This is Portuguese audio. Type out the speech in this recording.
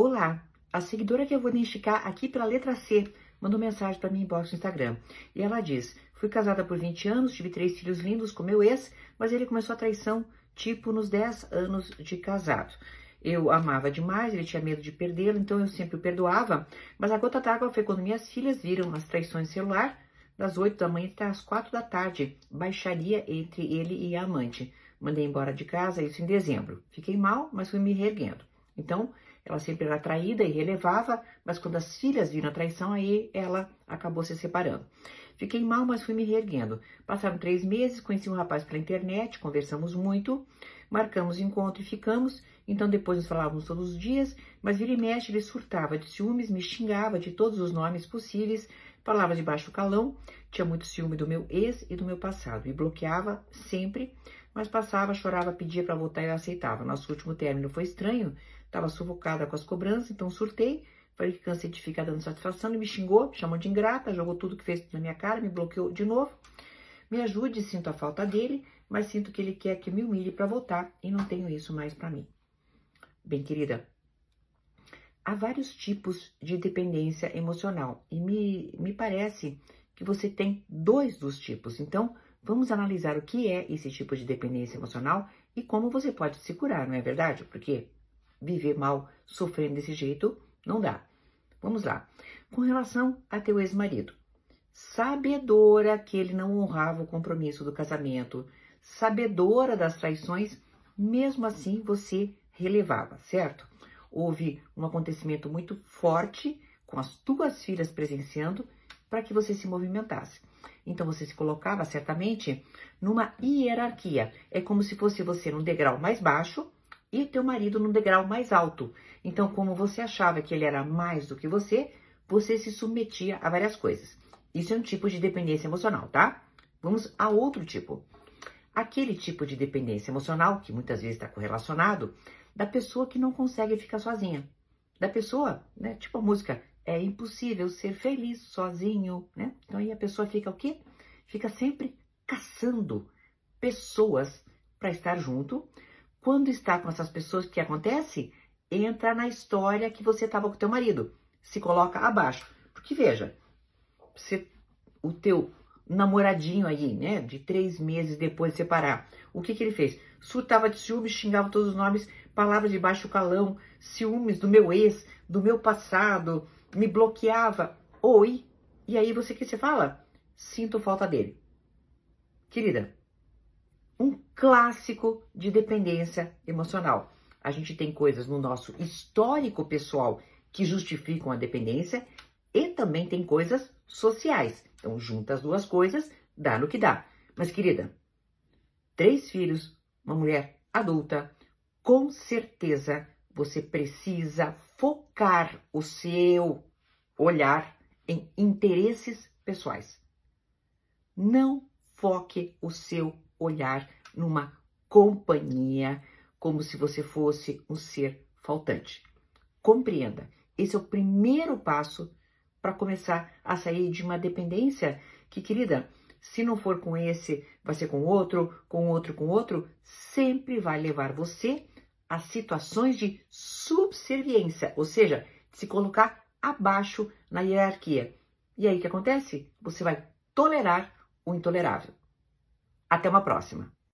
Olá, a seguidora que eu vou identificar aqui pela letra C mandou mensagem para mim inbox no Instagram. E ela diz: Fui casada por 20 anos, tive três filhos lindos com meu ex, mas ele começou a traição tipo nos 10 anos de casado. Eu amava demais, ele tinha medo de perdê-lo, então eu sempre o perdoava. Mas a gota d'água foi quando minhas filhas viram as traições celular das 8 da manhã até as 4 da tarde. Baixaria entre ele e a amante. Mandei embora de casa, isso em dezembro. Fiquei mal, mas fui me reerguendo. Então, ela sempre era traída e relevava, mas quando as filhas viram a traição, aí ela acabou se separando. Fiquei mal, mas fui me reerguendo. Passaram três meses, conheci um rapaz pela internet, conversamos muito, marcamos encontro e ficamos. Então depois nos falávamos todos os dias, mas vira e mexe ele surtava de ciúmes, me xingava de todos os nomes possíveis, falava de baixo calão, tinha muito ciúme do meu ex e do meu passado, me bloqueava sempre, mas passava, chorava, pedia para voltar e eu aceitava. Nosso último término foi estranho, Estava sufocada com as cobranças, então surtei. Falei que cansei de ficar dando satisfação. Ele me xingou, me chamou de ingrata, jogou tudo que fez na minha cara, me bloqueou de novo. Me ajude, sinto a falta dele, mas sinto que ele quer que me humilhe para voltar e não tenho isso mais para mim. Bem, querida, há vários tipos de dependência emocional e me, me parece que você tem dois dos tipos. Então, vamos analisar o que é esse tipo de dependência emocional e como você pode se curar, não é verdade? Porque viver mal sofrendo desse jeito, não dá. Vamos lá. Com relação a teu ex-marido, sabedora que ele não honrava o compromisso do casamento, sabedora das traições, mesmo assim você relevava, certo? Houve um acontecimento muito forte com as tuas filhas presenciando para que você se movimentasse. Então você se colocava certamente numa hierarquia. É como se fosse você num degrau mais baixo e teu marido no degrau mais alto. Então, como você achava que ele era mais do que você, você se submetia a várias coisas. Isso é um tipo de dependência emocional, tá? Vamos a outro tipo. Aquele tipo de dependência emocional, que muitas vezes está correlacionado, da pessoa que não consegue ficar sozinha. Da pessoa, né? Tipo a música, é impossível ser feliz sozinho, né? Então aí a pessoa fica o quê? Fica sempre caçando pessoas para estar junto, quando está com essas pessoas, o que acontece? Entra na história que você estava com o teu marido. Se coloca abaixo. Porque veja, o teu namoradinho aí, né, de três meses depois de separar, o que que ele fez? Surtava de ciúmes, xingava todos os nomes, palavras de baixo calão, ciúmes do meu ex, do meu passado, me bloqueava. Oi. E aí você que você fala? Sinto falta dele. Querida, um clássico de dependência emocional. A gente tem coisas no nosso histórico pessoal que justificam a dependência e também tem coisas sociais. Então, junta as duas coisas, dá no que dá. Mas, querida, três filhos, uma mulher adulta, com certeza você precisa focar o seu olhar em interesses pessoais. Não foque o seu olhar numa companhia como se você fosse um ser faltante. Compreenda, esse é o primeiro passo para começar a sair de uma dependência que, querida, se não for com esse, vai ser com outro, com outro, com outro, sempre vai levar você a situações de subserviência, ou seja, se colocar abaixo na hierarquia. E aí o que acontece? Você vai tolerar o intolerável. Até uma próxima!